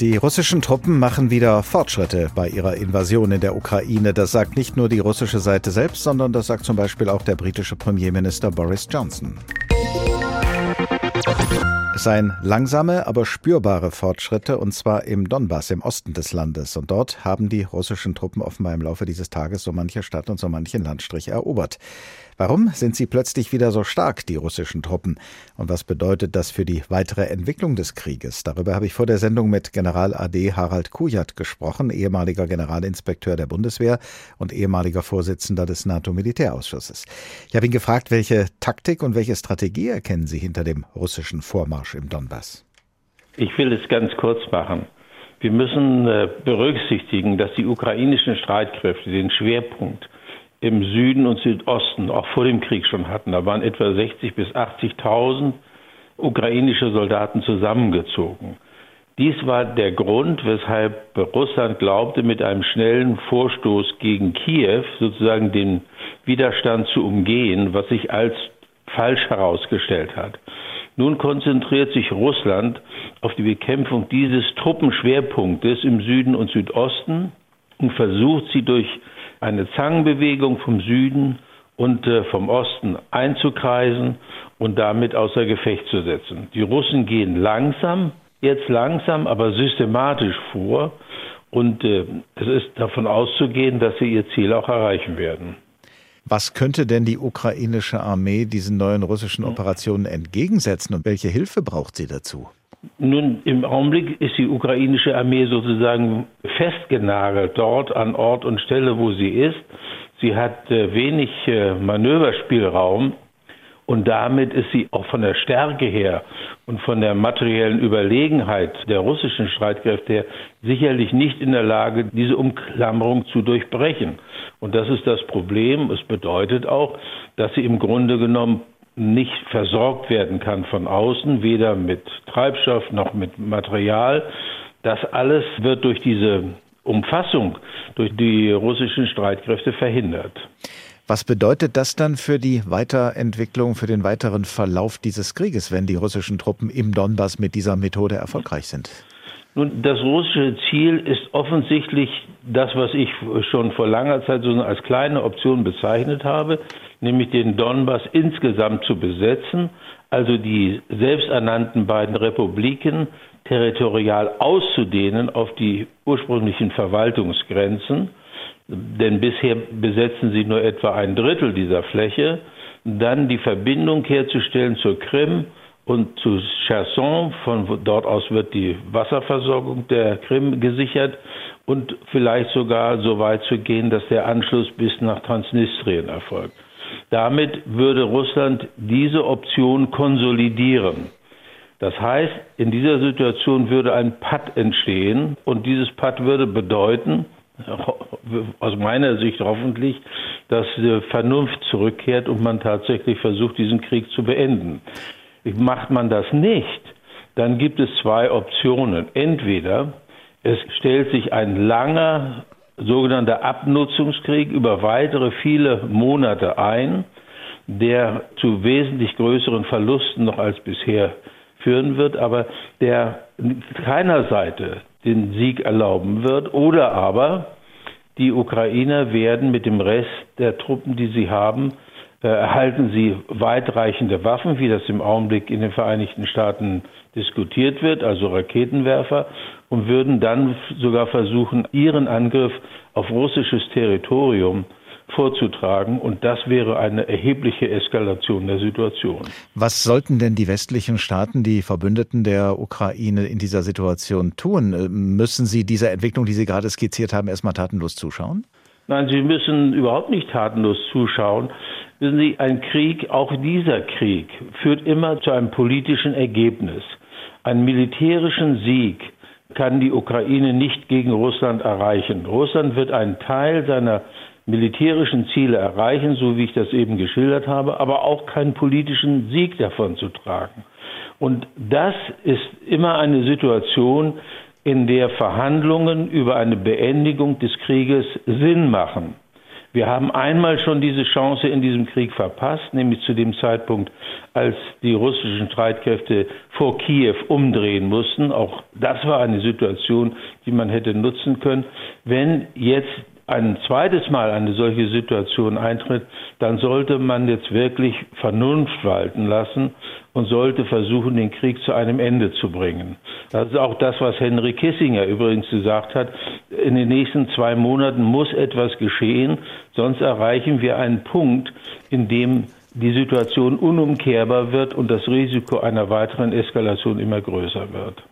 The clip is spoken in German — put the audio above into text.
Die russischen Truppen machen wieder Fortschritte bei ihrer Invasion in der Ukraine. Das sagt nicht nur die russische Seite selbst, sondern das sagt zum Beispiel auch der britische Premierminister Boris Johnson. Seien langsame, aber spürbare Fortschritte, und zwar im Donbass, im Osten des Landes. Und dort haben die russischen Truppen offenbar im Laufe dieses Tages so manche Stadt und so manchen Landstrich erobert. Warum sind sie plötzlich wieder so stark, die russischen Truppen? Und was bedeutet das für die weitere Entwicklung des Krieges? Darüber habe ich vor der Sendung mit General AD Harald Kujat gesprochen, ehemaliger Generalinspekteur der Bundeswehr und ehemaliger Vorsitzender des NATO-Militärausschusses. Ich habe ihn gefragt, welche Taktik und welche Strategie erkennen Sie hinter dem russischen Vormarsch im Donbass? Ich will es ganz kurz machen. Wir müssen äh, berücksichtigen, dass die ukrainischen Streitkräfte den Schwerpunkt im Süden und Südosten auch vor dem Krieg schon hatten. Da waren etwa 60 bis 80.000 ukrainische Soldaten zusammengezogen. Dies war der Grund, weshalb Russland glaubte, mit einem schnellen Vorstoß gegen Kiew sozusagen den Widerstand zu umgehen, was sich als falsch herausgestellt hat. Nun konzentriert sich Russland auf die Bekämpfung dieses Truppenschwerpunktes im Süden und Südosten und versucht sie durch eine Zangenbewegung vom Süden und äh, vom Osten einzukreisen und damit außer Gefecht zu setzen. Die Russen gehen langsam, jetzt langsam, aber systematisch vor und äh, es ist davon auszugehen, dass sie ihr Ziel auch erreichen werden. Was könnte denn die ukrainische Armee diesen neuen russischen Operationen entgegensetzen und welche Hilfe braucht sie dazu? Nun, im Augenblick ist die ukrainische Armee sozusagen festgenagelt dort an Ort und Stelle, wo sie ist. Sie hat äh, wenig äh, Manöverspielraum und damit ist sie auch von der Stärke her und von der materiellen Überlegenheit der russischen Streitkräfte her sicherlich nicht in der Lage, diese Umklammerung zu durchbrechen. Und das ist das Problem. Es bedeutet auch, dass sie im Grunde genommen nicht versorgt werden kann von außen, weder mit Treibstoff noch mit Material. Das alles wird durch diese Umfassung durch die russischen Streitkräfte verhindert. Was bedeutet das dann für die Weiterentwicklung, für den weiteren Verlauf dieses Krieges, wenn die russischen Truppen im Donbass mit dieser Methode erfolgreich sind? Nun, das russische Ziel ist offensichtlich das, was ich schon vor langer Zeit so als kleine Option bezeichnet habe, nämlich den Donbass insgesamt zu besetzen, also die selbsternannten beiden Republiken territorial auszudehnen auf die ursprünglichen Verwaltungsgrenzen, denn bisher besetzen sie nur etwa ein Drittel dieser Fläche, dann die Verbindung herzustellen zur Krim und zu Cherson, von dort aus wird die Wasserversorgung der Krim gesichert und vielleicht sogar so weit zu gehen, dass der Anschluss bis nach Transnistrien erfolgt. Damit würde Russland diese Option konsolidieren. Das heißt, in dieser Situation würde ein Patt entstehen und dieses Patt würde bedeuten, aus meiner Sicht hoffentlich, dass Vernunft zurückkehrt und man tatsächlich versucht, diesen Krieg zu beenden. Macht man das nicht, dann gibt es zwei Optionen. Entweder es stellt sich ein langer sogenannter Abnutzungskrieg über weitere viele Monate ein, der zu wesentlich größeren Verlusten noch als bisher führen wird, aber der keiner Seite den Sieg erlauben wird. Oder aber die Ukrainer werden mit dem Rest der Truppen, die sie haben, äh, erhalten sie weitreichende Waffen, wie das im Augenblick in den Vereinigten Staaten diskutiert wird, also Raketenwerfer, und würden dann sogar versuchen, ihren Angriff auf russisches Territorium vorzutragen. Und das wäre eine erhebliche Eskalation der Situation. Was sollten denn die westlichen Staaten, die Verbündeten der Ukraine in dieser Situation tun? Äh, müssen sie dieser Entwicklung, die Sie gerade skizziert haben, erstmal tatenlos zuschauen? Nein, sie müssen überhaupt nicht tatenlos zuschauen. Wissen Sie, ein Krieg, auch dieser Krieg, führt immer zu einem politischen Ergebnis. Einen militärischen Sieg kann die Ukraine nicht gegen Russland erreichen. Russland wird einen Teil seiner militärischen Ziele erreichen, so wie ich das eben geschildert habe, aber auch keinen politischen Sieg davon zu tragen. Und das ist immer eine Situation, in der Verhandlungen über eine Beendigung des Krieges Sinn machen. Wir haben einmal schon diese Chance in diesem Krieg verpasst, nämlich zu dem Zeitpunkt, als die russischen Streitkräfte vor Kiew umdrehen mussten. Auch das war eine Situation, die man hätte nutzen können. Wenn jetzt ein zweites Mal eine solche Situation eintritt, dann sollte man jetzt wirklich Vernunft walten lassen und sollte versuchen, den Krieg zu einem Ende zu bringen. Das ist auch das, was Henry Kissinger übrigens gesagt hat. In den nächsten zwei Monaten muss etwas geschehen, sonst erreichen wir einen Punkt, in dem die Situation unumkehrbar wird und das Risiko einer weiteren Eskalation immer größer wird.